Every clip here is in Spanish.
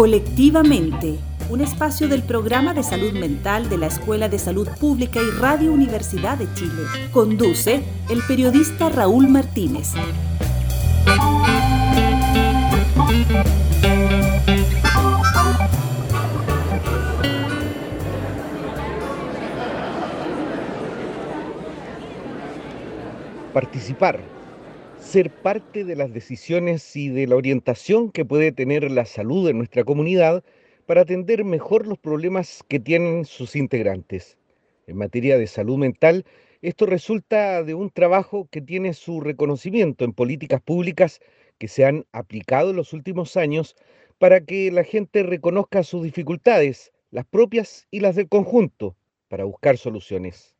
Colectivamente, un espacio del programa de salud mental de la Escuela de Salud Pública y Radio Universidad de Chile. Conduce el periodista Raúl Martínez. Participar ser parte de las decisiones y de la orientación que puede tener la salud de nuestra comunidad para atender mejor los problemas que tienen sus integrantes. En materia de salud mental, esto resulta de un trabajo que tiene su reconocimiento en políticas públicas que se han aplicado en los últimos años para que la gente reconozca sus dificultades, las propias y las del conjunto, para buscar soluciones.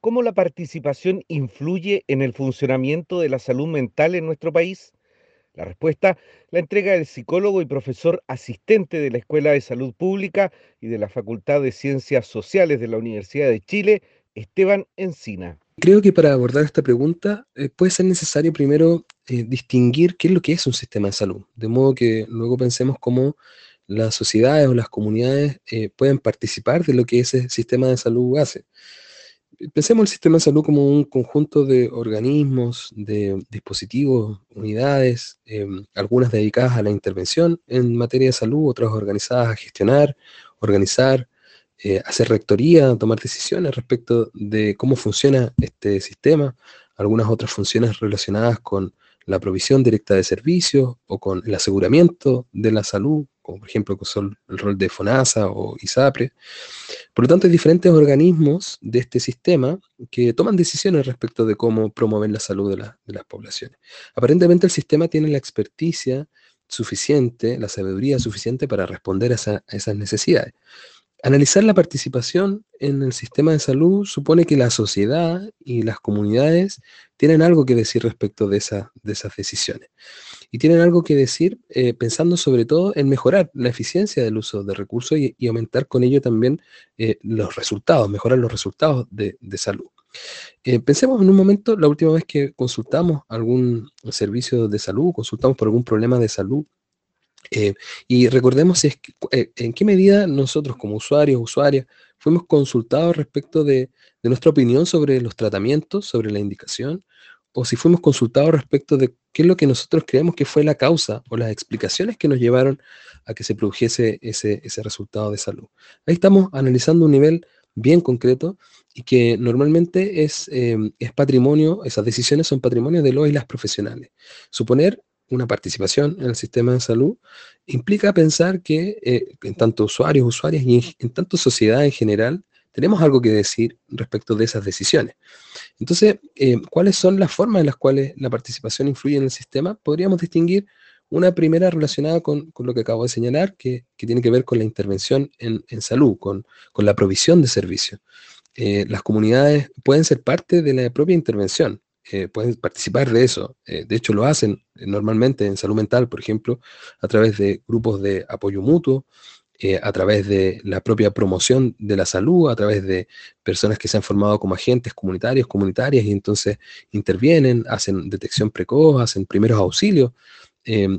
¿Cómo la participación influye en el funcionamiento de la salud mental en nuestro país? La respuesta la entrega el psicólogo y profesor asistente de la Escuela de Salud Pública y de la Facultad de Ciencias Sociales de la Universidad de Chile, Esteban Encina. Creo que para abordar esta pregunta eh, puede ser necesario primero eh, distinguir qué es lo que es un sistema de salud, de modo que luego pensemos cómo las sociedades o las comunidades eh, pueden participar de lo que ese sistema de salud hace pensemos el sistema de salud como un conjunto de organismos, de dispositivos, unidades, em, algunas dedicadas a la intervención en materia de salud, otras organizadas a gestionar, organizar, eh, hacer rectoría, tomar decisiones respecto de cómo funciona este sistema, algunas otras funciones relacionadas con la provisión directa de servicios o con el aseguramiento de la salud, por ejemplo son el rol de FONASA o ISAPRE. Por lo tanto, hay diferentes organismos de este sistema que toman decisiones respecto de cómo promover la salud de, las poblaciones. Aparentemente el sistema tiene la experticia suficiente, la sabiduría suficiente para responder a esas necesidades. Analizar la participación en el sistema de salud supone que la sociedad y las comunidades tienen algo que decir respecto de esas decisiones. Y tienen algo que decir eh, pensando sobre todo en mejorar la eficiencia del uso de recursos y, aumentar con ello también eh, los resultados, mejorar los resultados de, salud. Eh, pensemos en un momento, la última vez que consultamos algún servicio de salud, consultamos por algún problema de salud y recordemos en qué medida nosotros como usuarios, usuarias, fuimos consultados respecto de, nuestra opinión sobre los tratamientos, sobre la indicación, o si fuimos consultados respecto de qué es lo que nosotros creemos que fue la causa o las explicaciones que nos llevaron a que se produjese ese, resultado de salud. Ahí estamos analizando un nivel bien concreto y que normalmente es, eh, es patrimonio, esas decisiones son patrimonio de los y las profesionales. Suponer una participación en el sistema de salud, implica pensar que eh, en tanto usuarios, usuarias y en, tanto sociedad en general, tenemos algo que decir respecto de esas decisiones. Entonces, eh, ¿cuáles son las formas en las cuales la participación influye en el sistema? Podríamos distinguir una primera relacionada con, lo que acabo de señalar, que, tiene que ver con la intervención en, salud, con, la provisión de servicios. Eh, las comunidades pueden ser parte de la propia intervención. Eh, pueden participar de eso. De hecho, lo hacen normalmente en salud mental, por ejemplo, a través de grupos de apoyo mutuo, a través de la propia promoción de la salud, a través de personas que se han formado como agentes comunitarios, comunitarias, y entonces intervienen, hacen detección precoz, hacen primeros auxilios.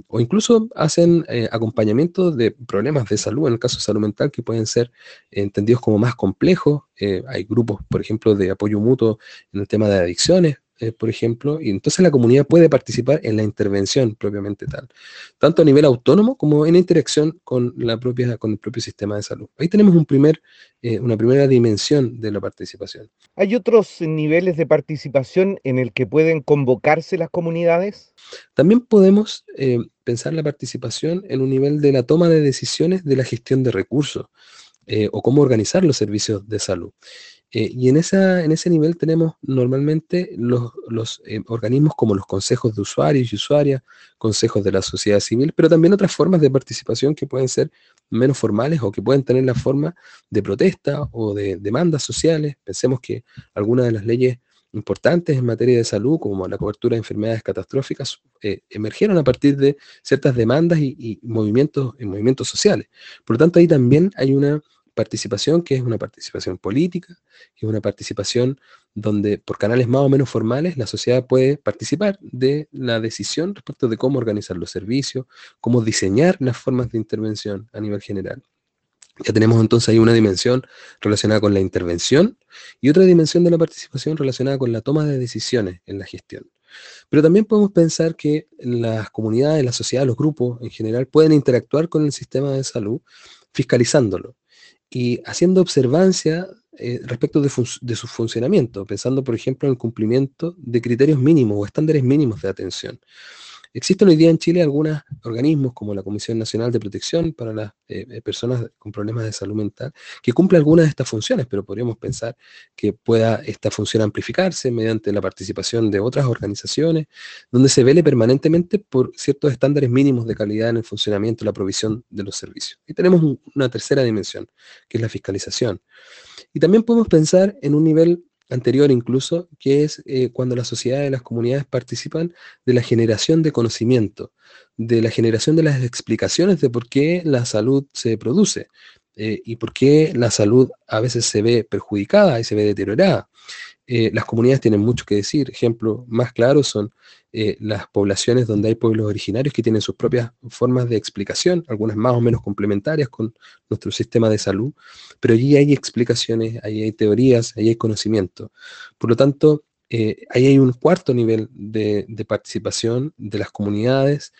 o incluso hacen acompañamiento de problemas de salud, en el caso de salud mental, que pueden ser entendidos como más complejos. hay grupos, por ejemplo, de apoyo mutuo en el tema de adicciones, eh, por ejemplo, y entonces la comunidad puede participar en la intervención propiamente tal, tanto a nivel autónomo como en interacción con, la propia, con el propio sistema de salud. Ahí tenemos un primer, eh, una primera dimensión de la participación. ¿Hay otros niveles de participación en el que pueden convocarse las comunidades? También podemos eh, pensar la participación en un nivel de la toma de decisiones de la gestión de recursos o cómo organizar los servicios de salud. Eh, y en, esa, en ese nivel tenemos normalmente los, los eh, organismos como los consejos de usuarios y usuarias, consejos de la sociedad civil, pero también otras formas de participación que pueden ser menos formales o que pueden tener la forma de protesta o de demandas sociales. Pensemos que algunas de las leyes importantes en materia de salud, como la cobertura de enfermedades catastróficas, eh, emergieron a partir de ciertas demandas y, y movimientos, y movimientos sociales. Por lo tanto, ahí también hay una participación que es una participación política, que es una participación donde por canales más o menos formales la sociedad puede participar de la decisión respecto de cómo organizar los servicios, cómo diseñar las formas de intervención a nivel general. Ya tenemos entonces ahí una dimensión relacionada con la intervención y otra dimensión de la participación relacionada con la toma de decisiones en la gestión. Pero también podemos pensar que las comunidades, la sociedad, los grupos en general pueden interactuar con el sistema de salud fiscalizándolo y haciendo observancia eh, respecto de, de, su funcionamiento, pensando, por ejemplo, en el cumplimiento de criterios mínimos o estándares mínimos de atención. Existen hoy día en Chile algunos organismos como la Comisión Nacional de Protección para las eh, eh, personas con problemas de salud mental que cumple algunas de estas funciones, pero podríamos pensar que pueda esta función amplificarse mediante la participación de otras organizaciones, donde se vele permanentemente por ciertos estándares mínimos de calidad en el funcionamiento y la provisión de los servicios. Y tenemos una tercera dimensión, que es la fiscalización. Y también podemos pensar en un nivel anterior incluso, que es eh, cuando la sociedad y las comunidades participan de la generación de conocimiento, de la generación de las explicaciones de por qué la salud se produce eh, y por qué la salud a veces se ve perjudicada y se ve deteriorada. Eh, las comunidades tienen mucho que decir. Ejemplos más claros son eh, las poblaciones donde hay pueblos originarios que tienen sus propias formas de explicación, algunas más o menos complementarias con nuestro sistema de salud, pero allí hay explicaciones, ahí hay teorías, ahí hay conocimiento. Por lo tanto, eh, ahí hay un cuarto nivel de, participación de las comunidades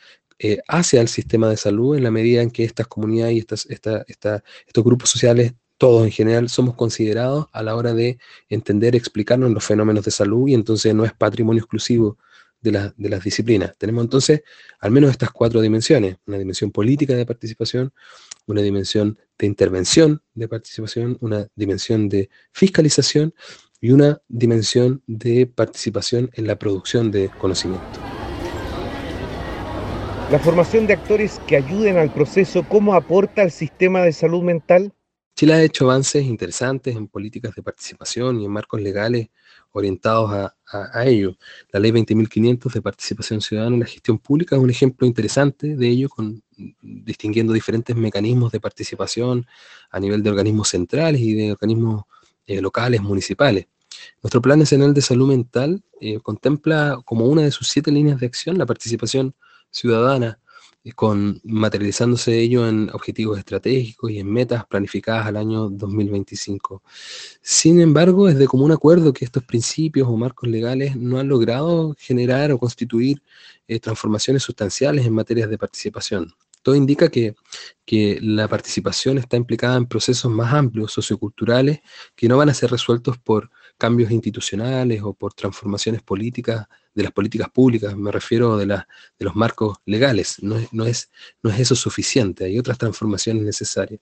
hacia el sistema de salud en la medida en que estas comunidades y estos grupos sociales todos en general somos considerados a la hora de entender, explicarnos los fenómenos de salud y entonces no es patrimonio exclusivo de, las disciplinas. Tenemos entonces al menos estas cuatro dimensiones, una dimensión política de participación, una dimensión de intervención de participación, una dimensión de fiscalización y una dimensión de participación en la producción de conocimiento. La formación de actores que ayuden al proceso, ¿cómo aporta al sistema de salud mental? Chile ha hecho avances interesantes en políticas de participación y en marcos legales orientados a, ello. La ley 20.500 de participación ciudadana en la gestión pública es un ejemplo interesante de ello, con, distinguiendo diferentes mecanismos de participación a nivel de organismos centrales y de organismos eh, locales, municipales. Nuestro Plan Nacional de Salud Mental eh, contempla como una de sus siete líneas de acción la participación ciudadana con materializándose ello en objetivos estratégicos y en metas planificadas al año 2025. Sin embargo, es de común acuerdo que estos principios o marcos legales no han logrado generar o constituir eh, transformaciones sustanciales en materias de participación. Todo indica que, que, la participación está implicada en procesos más amplios, socioculturales, que no van a ser resueltos por cambios institucionales o por transformaciones políticas de las políticas públicas, me refiero de, la, de los marcos legales, no es, no, es, no es eso suficiente, hay otras transformaciones necesarias.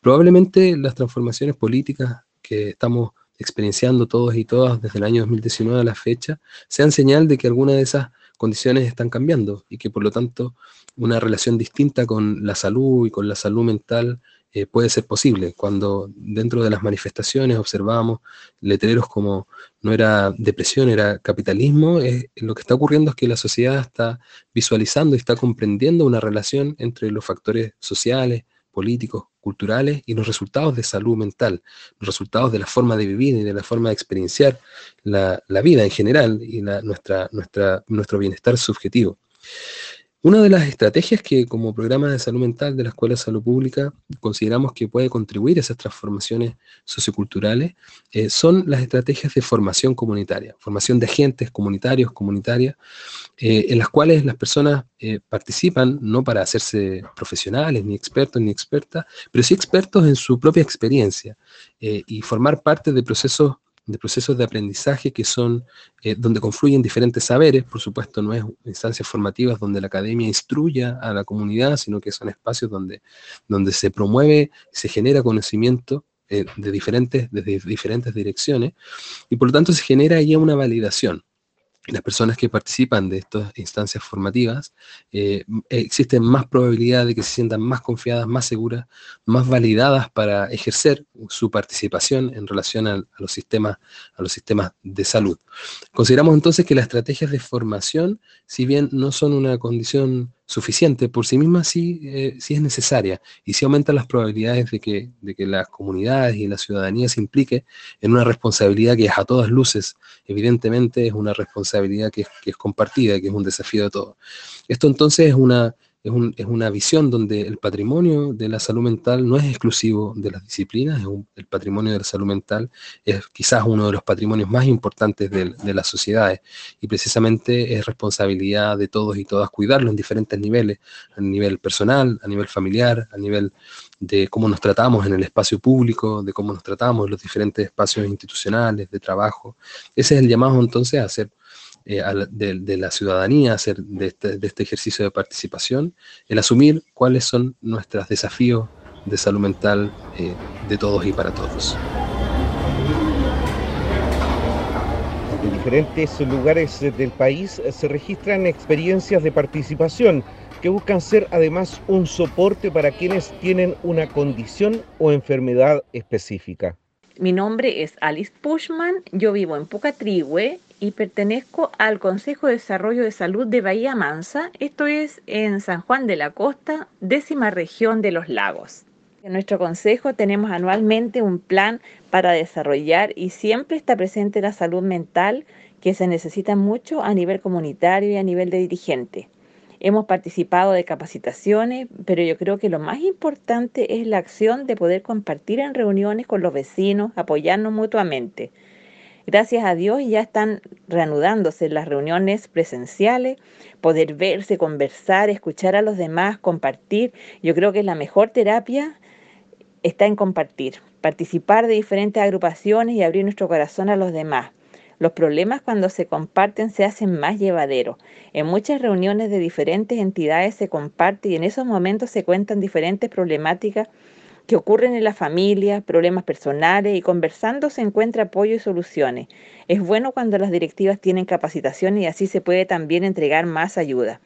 Probablemente las transformaciones políticas que estamos experienciando todos y todas desde el año 2019 a la fecha, sean señal de que algunas de esas condiciones están cambiando y que por lo tanto una relación distinta con la salud y con la salud mental eh, puede ser posible. Cuando dentro de las manifestaciones observamos letreros como no era depresión, era capitalismo, lo que está ocurriendo es que la sociedad está visualizando y está comprendiendo una relación entre los factores sociales, políticos, culturales y los resultados de salud mental, los resultados de la forma de vivir y de la forma de experienciar la, vida en general y nuestra, nuestra, nuestro bienestar subjetivo. Una de las estrategias que como programa de salud mental de la Escuela de Salud Pública consideramos que puede contribuir a esas transformaciones socioculturales eh, son las estrategias de formación comunitaria, formación de agentes comunitarios, comunitarias, eh, en las cuales las personas eh, participan no para hacerse profesionales, ni expertos, ni expertas, pero sí expertos en su propia experiencia y formar parte de procesos de procesos de aprendizaje que son eh, donde confluyen diferentes saberes, por supuesto no es instancias formativas donde la academia instruya a la comunidad, sino que son espacios donde, donde se promueve, se genera conocimiento eh, de diferentes, desde diferentes direcciones, y por lo tanto se genera ahí una validación las personas que participan de estas instancias formativas, eh, existen más probabilidad de que se sientan más confiadas, más seguras, más validadas para ejercer su participación en relación a, los, sistemas, a los sistemas de salud. Consideramos entonces que las estrategias de formación, si bien no son una condición suficiente, por sí misma sí, eh, sí es necesaria y sí aumenta las probabilidades de que, de que las comunidades y la ciudadanía se implique en una responsabilidad que es a todas luces, evidentemente es una responsabilidad que que es compartida, que es un desafío de todos. Esto entonces es una, es, un, es, una visión donde el patrimonio de la salud mental no es exclusivo de las disciplinas, el patrimonio de la salud mental es quizás uno de los patrimonios más importantes de, de, las sociedades y precisamente es responsabilidad de todos y todas cuidarlo en diferentes niveles, a nivel personal, a nivel familiar, a nivel de cómo nos tratamos en el espacio público, de cómo nos tratamos en los diferentes espacios institucionales, de trabajo. Ese es el llamado entonces a hacer eh, de, de, la ciudadanía, hacer de este, de este, ejercicio de participación, el asumir cuáles son nuestros desafíos de salud mental eh, de todos y para todos. En diferentes lugares del país se registran experiencias de participación que buscan ser además un soporte para quienes tienen una condición o enfermedad específica. Mi nombre es Alice Pushman, yo vivo en Pucatrihue y pertenezco al Consejo de Desarrollo de Salud de Bahía Mansa, esto es en San Juan de la Costa, décima región de los lagos. En nuestro consejo tenemos anualmente un plan para desarrollar y siempre está presente la salud mental que se necesita mucho a nivel comunitario y a nivel de dirigente. Hemos participado de capacitaciones, pero yo creo que lo más importante es la acción de poder compartir en reuniones con los vecinos, apoyarnos mutuamente. Gracias a Dios ya están reanudándose las reuniones presenciales, poder verse, conversar, escuchar a los demás, compartir. Yo creo que la mejor terapia está en compartir, participar de diferentes agrupaciones y abrir nuestro corazón a los demás. Los problemas cuando se comparten se hacen más llevaderos. En muchas reuniones de diferentes entidades se comparte y en esos momentos se cuentan diferentes problemáticas que ocurren en la familia, problemas personales y conversando se encuentra apoyo y soluciones. Es bueno cuando las directivas tienen capacitaciones y así se puede también entregar más ayuda.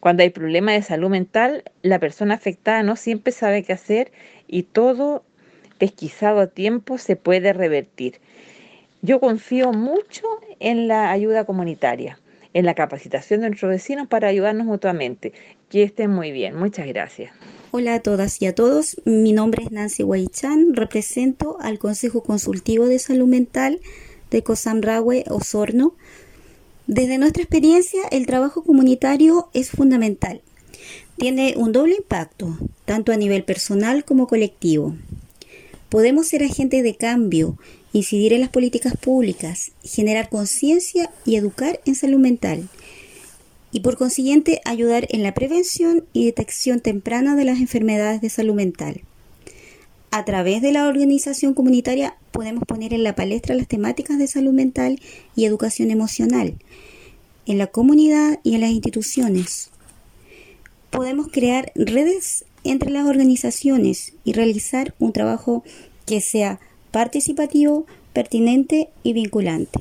Cuando hay problemas de salud mental, la persona afectada no siempre sabe qué hacer y todo pesquisado a tiempo se puede revertir. Yo confío mucho en la ayuda comunitaria, en la capacitación de nuestros vecinos para ayudarnos mutuamente. Que estén muy bien. Muchas gracias. Hola a todas y a todos. Mi nombre es Nancy Huaychan. Represento al Consejo Consultivo de Salud Mental de Cosamrahue, Osorno. Desde nuestra experiencia, el trabajo comunitario es fundamental. Tiene un doble impacto, tanto a nivel personal como colectivo. Podemos ser agentes de cambio incidir en las políticas públicas, generar conciencia y educar en salud mental y por consiguiente ayudar en la prevención y detección temprana de las enfermedades de salud mental. A través de la organización comunitaria podemos poner en la palestra las temáticas de salud mental y educación emocional en la comunidad y en las instituciones. Podemos crear redes entre las organizaciones y realizar un trabajo que sea participativo, pertinente y vinculante.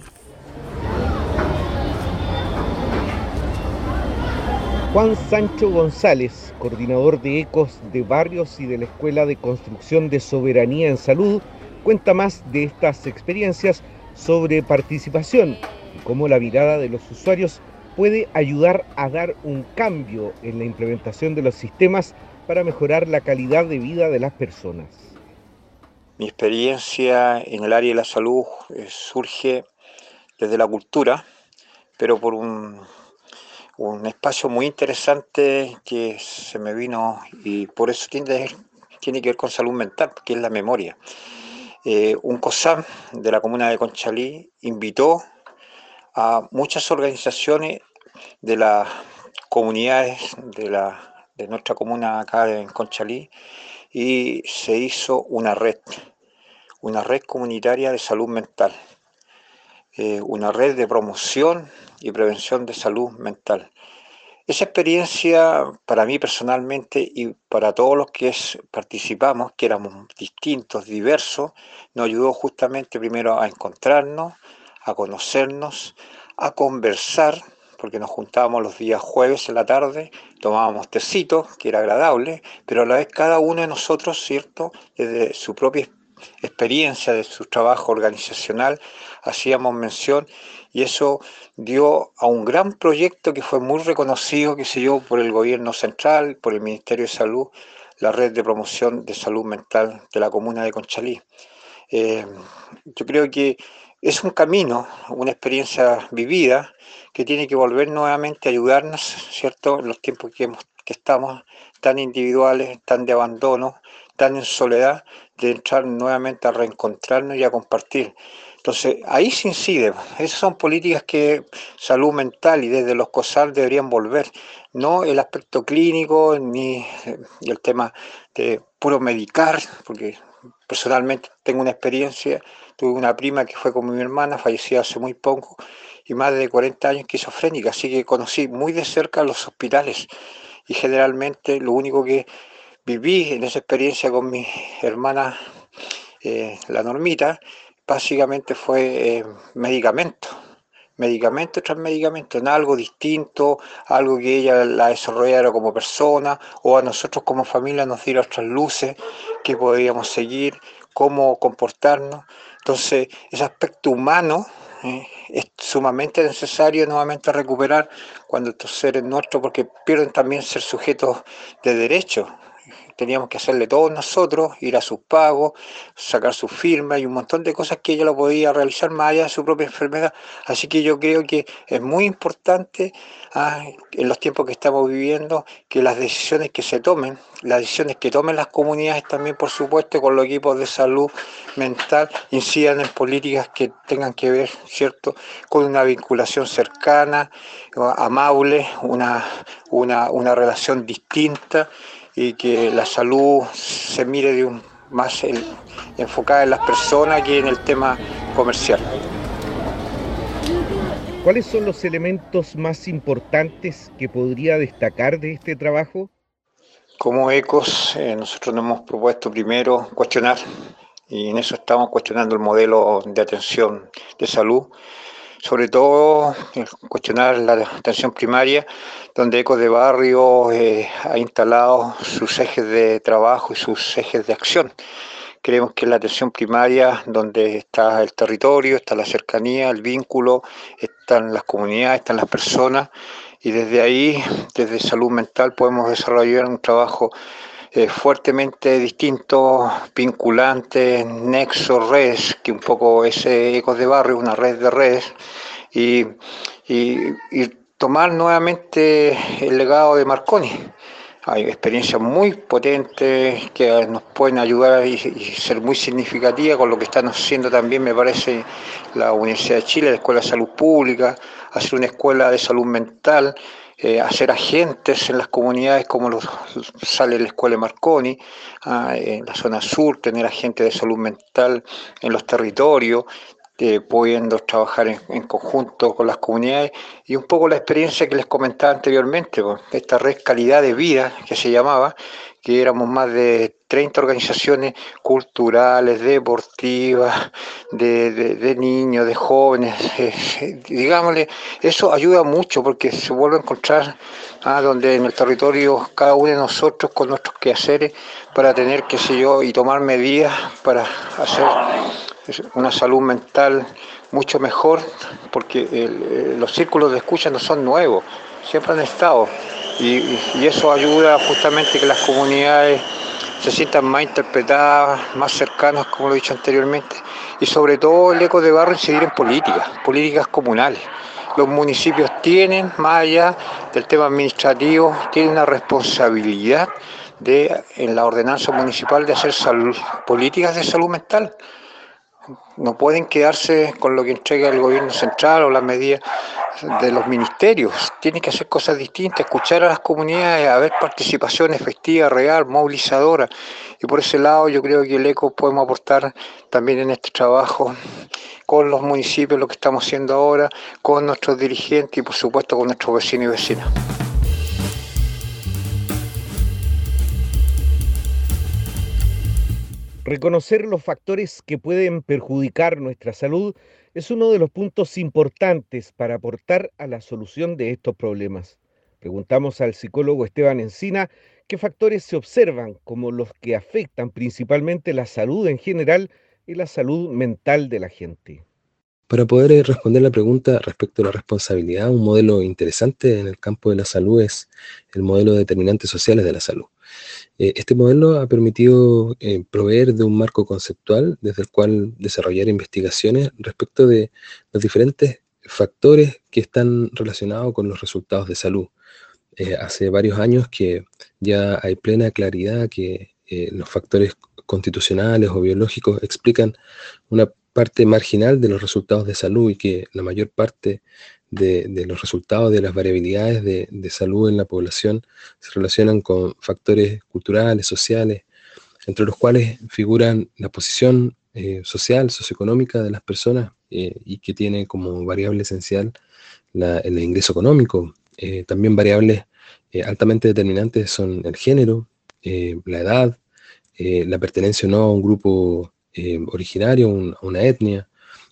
Juan Sancho González, coordinador de ECOS de Barrios y de la Escuela de Construcción de Soberanía en Salud, cuenta más de estas experiencias sobre participación y cómo la mirada de los usuarios puede ayudar a dar un cambio en la implementación de los sistemas para mejorar la calidad de vida de las personas. Mi experiencia en el área de la salud eh, surge desde la cultura, pero por un, un, espacio muy interesante que se me vino y por eso tiene, tiene que ver con salud mental, que es la memoria. Eh, un COSAM de la comuna de Conchalí invitó a muchas organizaciones de las comunidades de, la, de nuestra comuna acá en Conchalí y se hizo una red, una red comunitaria de salud mental, eh, una red de promoción y prevención de salud mental. Esa experiencia para mí personalmente y para todos los que participamos, que éramos distintos, diversos, nos ayudó justamente primero a encontrarnos, a conocernos, a conversar porque nos juntábamos los días jueves en la tarde, tomábamos tecito, que era agradable, pero a la vez cada uno de nosotros, ¿cierto?, desde su propia experiencia, de su trabajo organizacional, hacíamos mención y eso dio a un gran proyecto que fue muy reconocido, que se dio por el gobierno central, por el Ministerio de Salud, la red de promoción de salud mental de la comuna de Conchalí. Eh, yo creo que es un camino, una experiencia vivida que tiene que volver nuevamente a ayudarnos, ¿cierto?, en los tiempos que, que estamos tan individuales, tan de abandono, tan en soledad, de entrar nuevamente a reencontrarnos y a compartir. Entonces, ahí se incide. Esas son políticas que salud mental y desde los COSAL deberían volver. No el aspecto clínico ni el tema de puro medicar, porque personalmente tengo una experiencia. Tuve una prima que fue con mi hermana, fallecida hace muy poco, y más de 40 años esquizofrénica, así que conocí muy de cerca los hospitales. Y generalmente lo único que viví en esa experiencia con mi hermana, eh, la normita, básicamente fue eh, medicamento, medicamento tras medicamento, en algo distinto, algo que ella la desarrollara como persona o a nosotros como familia nos diera otras luces que podíamos seguir, cómo comportarnos. Entonces, ese aspecto humano eh, es sumamente necesario nuevamente recuperar cuando estos seres nuestros, porque pierden también ser sujetos de derechos teníamos que hacerle todos nosotros, ir a sus pagos, sacar su firma y un montón de cosas que ella lo podía realizar más allá de su propia enfermedad. Así que yo creo que es muy importante ah, en los tiempos que estamos viviendo que las decisiones que se tomen, las decisiones que tomen las comunidades también, por supuesto, con los equipos de salud mental, incidan en políticas que tengan que ver, ¿cierto?, con una vinculación cercana, amable, una, una, una relación distinta y que la salud se mire de un, más enfocada en las personas que en el tema comercial. ¿Cuáles son los elementos más importantes que podría destacar de este trabajo? Como ECOS, eh, nosotros nos hemos propuesto primero cuestionar, y en eso estamos cuestionando el modelo de atención de salud, sobre todo eh, cuestionar la atención primaria, donde Ecos de Barrio eh, ha instalado sus ejes de trabajo y sus ejes de acción. Creemos que la atención primaria, donde está el territorio, está la cercanía, el vínculo, están las comunidades, están las personas, y desde ahí, desde salud mental, podemos desarrollar un trabajo eh, fuertemente distinto, vinculante, nexo, redes, que un poco ese Ecos de Barrio, una red de redes, y, y tomar nuevamente el legado de Marconi. Hay experiencias muy potentes que nos pueden ayudar y, ser muy significativas con lo que están haciendo también, me parece, la Universidad de Chile, la Escuela de Salud Pública, hacer una escuela de salud mental, eh, hacer agentes en las comunidades como los, sale la Escuela de Marconi, ah, en la zona sur, tener agentes de salud mental en los territorios, eh, pudiendo trabajar en, conjunto con las comunidades. Y un poco la experiencia que les comentaba anteriormente, esta red calidad de vida que se llamaba, que éramos más de 30 organizaciones culturales, deportivas, de, niños, de jóvenes, eh, digámosle, eso ayuda mucho porque se vuelve a encontrar ah, donde en el territorio cada uno de nosotros con nuestros quehaceres para tener, qué sé yo, y tomar medidas para hacer una salud mental mucho mejor, porque eh, los círculos de escucha no son nuevos, siempre han estado, y, eso ayuda justamente que las comunidades se sientan más interpretadas, más cercanas, como lo he dicho anteriormente, y sobre todo el eco de barrio incidir en políticas, políticas comunales. Los municipios tienen, más allá del tema administrativo, tienen una responsabilidad de, en la ordenanza municipal de hacer políticas de salud mental no pueden quedarse con lo que entrega el gobierno central o las medidas de los ministerios. Tienen que hacer cosas distintas, escuchar a las comunidades, a ver participación efectiva, real, movilizadora. Y por ese lado yo creo que el ECO podemos aportar también en este trabajo con los municipios, lo que estamos haciendo ahora, con nuestros dirigentes y por supuesto con nuestros vecinos y vecinas. Reconocer los factores que pueden perjudicar nuestra salud es uno de los puntos importantes para aportar a la solución de estos problemas. Preguntamos al psicólogo Esteban Encina qué factores se observan como los que afectan principalmente la salud en general y la salud mental de la gente. Para poder eh, responder la pregunta respecto a la responsabilidad, un modelo interesante en el campo de la salud es el modelo de determinantes sociales de la salud. Eh, este modelo ha permitido eh, proveer de un marco conceptual desde el cual desarrollar investigaciones respecto de los diferentes factores que están relacionados con los resultados de salud. hace varios años que ya hay plena claridad que los factores constitucionales o biológicos explican una parte marginal de los resultados de salud y que la mayor parte de, los resultados de las variabilidades de, salud en la población se relacionan con factores culturales, sociales, entre los cuales figuran la posición eh, social, socioeconómica de las personas eh, y que tiene como variable esencial el ingreso económico. Eh, también variables altamente determinantes son el género, la edad, la pertenencia o no a un grupo eh, originario, una etnia,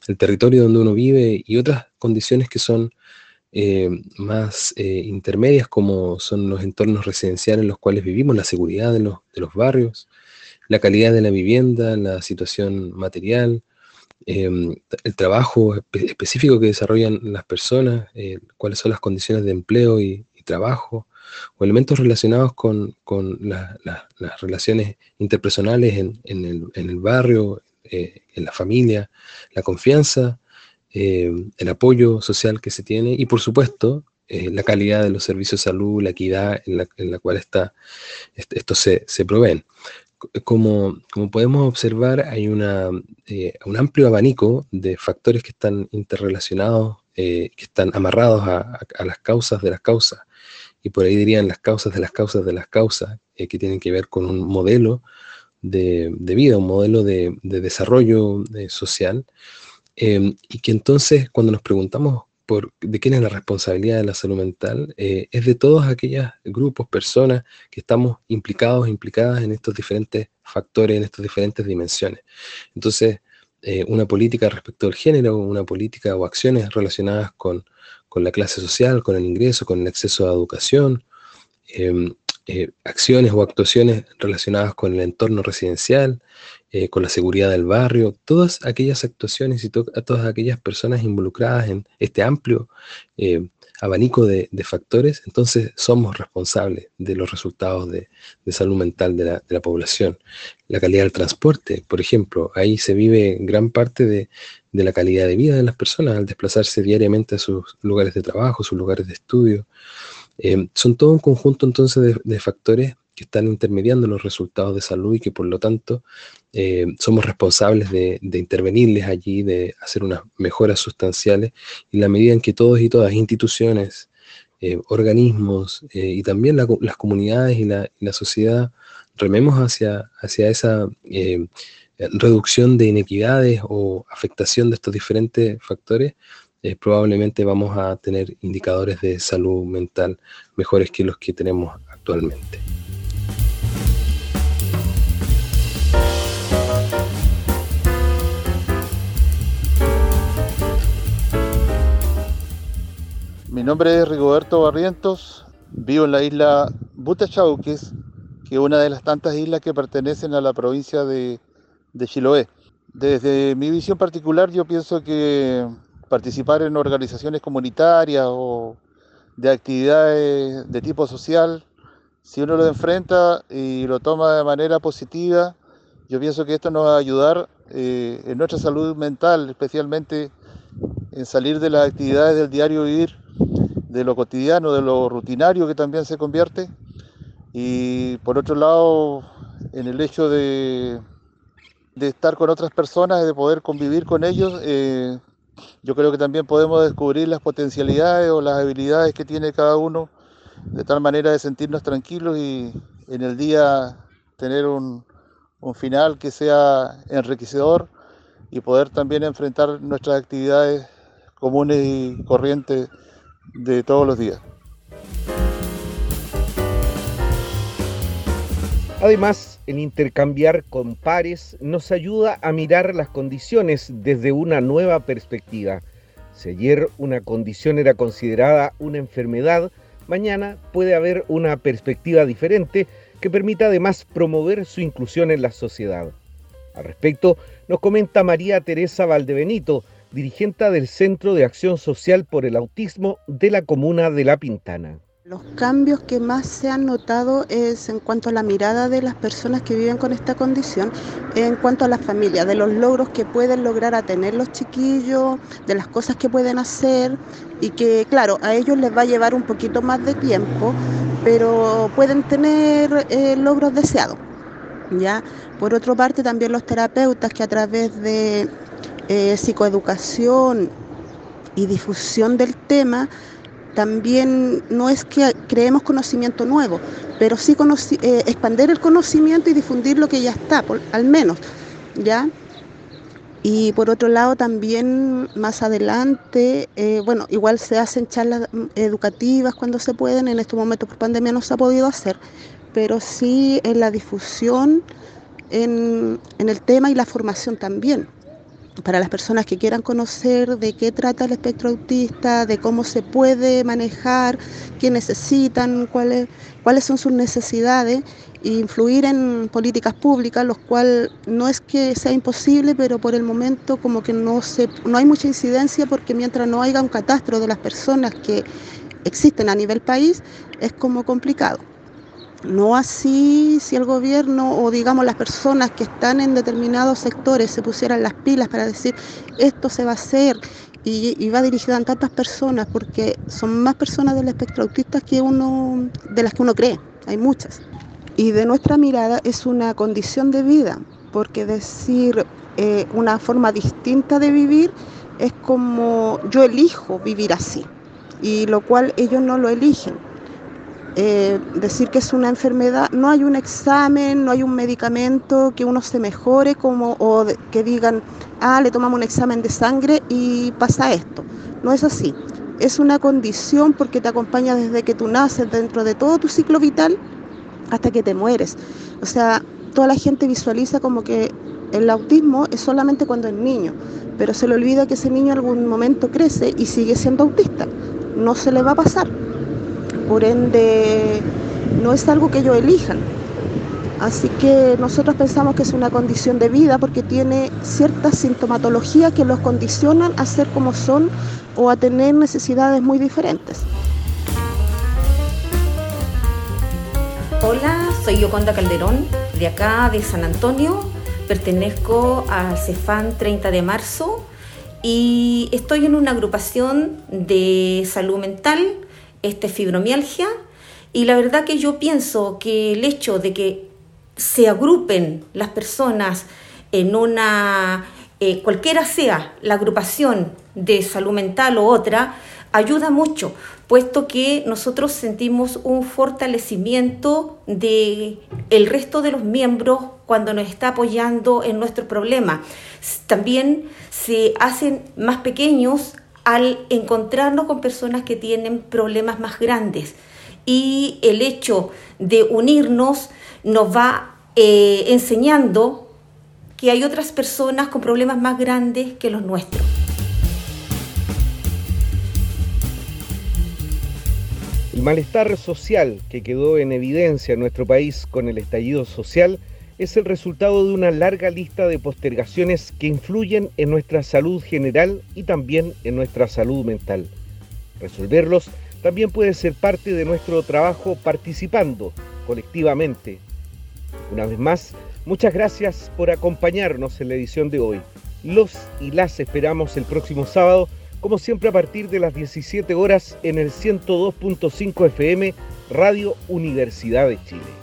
el territorio donde uno vive y otras condiciones que son eh, más eh, intermedias como son los entornos residenciales en los cuales vivimos, la seguridad de los, barrios, la calidad de la vivienda, la situación material, em, el trabajo específico que desarrollan las personas, cuáles son las condiciones de empleo y, trabajo, o elementos relacionados con, las relaciones interpersonales en, el, barrio, eh, en la familia, la confianza, eh, el apoyo social que se tiene y por supuesto eh, la calidad de los servicios de salud, la equidad en la, cual está, esto se, se proveen. Como, como, podemos observar, hay una, un amplio abanico de factores que están interrelacionados, que están amarrados a, las causas de las causas y por ahí dirían las causas de las causas de las causas, eh, que tienen que ver con un modelo de, vida, un modelo de, desarrollo eh, social, em, y que entonces cuando nos preguntamos por de quién es la responsabilidad de la salud mental, eh, es de todos aquellos grupos, personas que estamos implicados, implicadas en estos diferentes factores, en estas diferentes dimensiones. Entonces, una política respecto al género, una política o acciones relacionadas con con la clase social, con el ingreso, con el acceso a educación, em, eh, acciones o actuaciones relacionadas con el entorno residencial, eh, con la seguridad del barrio, todas aquellas actuaciones y todas aquellas personas involucradas en este amplio eh, abanico de, factores, entonces somos responsables de los resultados de, salud mental de la, población. La calidad del transporte, por ejemplo, ahí se vive gran parte de, la calidad de vida de las personas al desplazarse diariamente a sus lugares de trabajo, sus lugares de estudio. Eh, son todo un conjunto entonces de factores que están intermediando los resultados de salud y que por lo tanto eh, somos responsables de, intervenirles allí, de hacer unas mejoras sustanciales, y la medida en que todos y todas, instituciones, eh, organismos y también las comunidades y la, sociedad rememos hacia, hacia esa reducción de inequidades o afectación de estos diferentes factores, probablemente vamos a tener indicadores de salud mental mejores que los que tenemos actualmente. Mi nombre es Rigoberto Barrientos, vivo en la isla Butachauques, que es una de las tantas islas que pertenecen a la provincia de, de Chiloé. Desde mi visión particular, yo pienso que participar en organizaciones comunitarias o de actividades de tipo social, si uno lo enfrenta y lo toma de manera positiva, yo pienso que esto nos va a ayudar eh, en nuestra salud mental, especialmente en salir de las actividades del diario vivir de lo cotidiano, de lo rutinario que también se convierte. Y por otro lado, en el hecho de, de estar con otras personas, de poder convivir con ellos, eh, yo creo que también podemos descubrir las potencialidades o las habilidades que tiene cada uno, de tal manera de sentirnos tranquilos y en el día tener un, un final que sea enriquecedor y poder también enfrentar nuestras actividades comunes y corrientes de todos los días. Además, el intercambiar con pares nos ayuda a mirar las condiciones desde una nueva perspectiva. Si ayer una condición era considerada una enfermedad, mañana puede haber una perspectiva diferente que permita además promover su inclusión en la sociedad. Al respecto, nos comenta María Teresa Valdebenito, dirigente del Centro de Acción Social por el Autismo de la Comuna de La Pintana. Los cambios que más se han notado es en cuanto a la mirada de las personas que viven con esta condición, en cuanto a la familia, de los logros que pueden lograr a tener los chiquillos, de las cosas que pueden hacer y que, claro, a ellos les va a llevar un poquito más de tiempo, pero pueden tener eh, logros deseados. ¿ya? Por otra parte, también los terapeutas que a través de eh, psicoeducación y difusión del tema, también no es que creemos conocimiento nuevo, pero sí eh, expandir el conocimiento y difundir lo que ya está, al menos, ¿ya? Y por otro lado también más adelante, eh, bueno, igual se hacen charlas mm, educativas cuando se pueden, en estos momentos por pandemia no se ha podido hacer, pero sí en la difusión en el tema y la formación también para las personas que quieran conocer de qué trata el espectro autista, de cómo se puede manejar, qué necesitan, cuáles, cuáles son sus necesidades, e influir en políticas públicas, lo cual no es que sea imposible, pero por el momento como que no, se, no hay mucha incidencia porque mientras no haya un catastro de las personas que existen a nivel país, es como complicado. No así si el gobierno o digamos las personas que están en determinados sectores se pusieran las pilas para decir esto se va a hacer y, va dirigido a tantas personas porque son más personas del espectro autista que uno de las que uno cree, hay muchas. Y de nuestra mirada es una condición de vida, porque decir eh, una forma distinta de vivir es como yo elijo vivir así, y lo cual ellos no lo eligen eh, decir que es una enfermedad, no hay un examen, no hay un medicamento que uno se mejore como o que digan, ah, le tomamos un examen de sangre y pasa esto. No es así. Es una condición porque te acompaña desde que tú naces dentro de todo tu ciclo vital hasta que te mueres. O sea, toda la gente visualiza como que el autismo es solamente cuando es niño, pero se le olvida que ese niño en algún momento crece y sigue siendo autista. No se le va a pasar por ende no es algo que ellos elijan. Así que nosotros pensamos que es una condición de vida porque tiene ciertas sintomatologías que los condicionan a ser como son o a tener necesidades muy diferentes. Hola, soy Yoconda Calderón, de acá de San Antonio. Pertenezco al CEFAN 30 de marzo y estoy en una agrupación de salud mental este, fibromialgia y la verdad que yo pienso que el hecho de que se agrupen las personas en una, eh, cualquiera sea la agrupación de salud mental o otra, ayuda mucho, puesto que nosotros sentimos un fortalecimiento de el resto de los miembros cuando nos está apoyando en nuestro problema. También se hacen más pequeños al encontrarnos con personas que tienen problemas más grandes. Y el hecho de unirnos nos va eh, enseñando que hay otras personas con problemas más grandes que los nuestros. El malestar social que quedó en evidencia en nuestro país con el estallido social es el resultado de una larga lista de postergaciones que influyen en nuestra salud general y también en nuestra salud mental. Resolverlos también puede ser parte de nuestro trabajo participando colectivamente. Una vez más, muchas gracias por acompañarnos en la edición de hoy. Los y las esperamos el próximo sábado, como siempre a partir de las 17 horas en el 102.5 FM Radio Universidad de Chile.